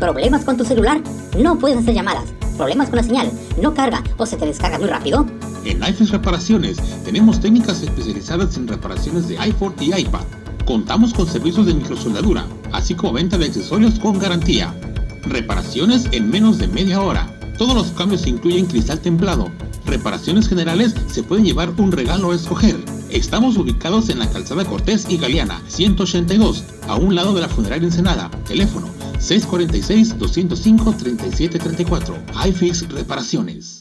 ¿Problemas con tu celular? No puedes hacer llamadas. ¿Problemas con la señal? ¿No carga o se te descarga muy rápido? En iFix Reparaciones tenemos técnicas especializadas en reparaciones de iPhone y iPad. Contamos con servicios de microsoldadura, así como venta de accesorios con garantía. Reparaciones en menos de media hora. Todos los cambios incluyen cristal templado. Reparaciones generales se pueden llevar un regalo a escoger. Estamos ubicados en la calzada Cortés y Galeana, 182, a un lado de la funeraria Ensenada. Teléfono 646-205-3734. iFix Reparaciones.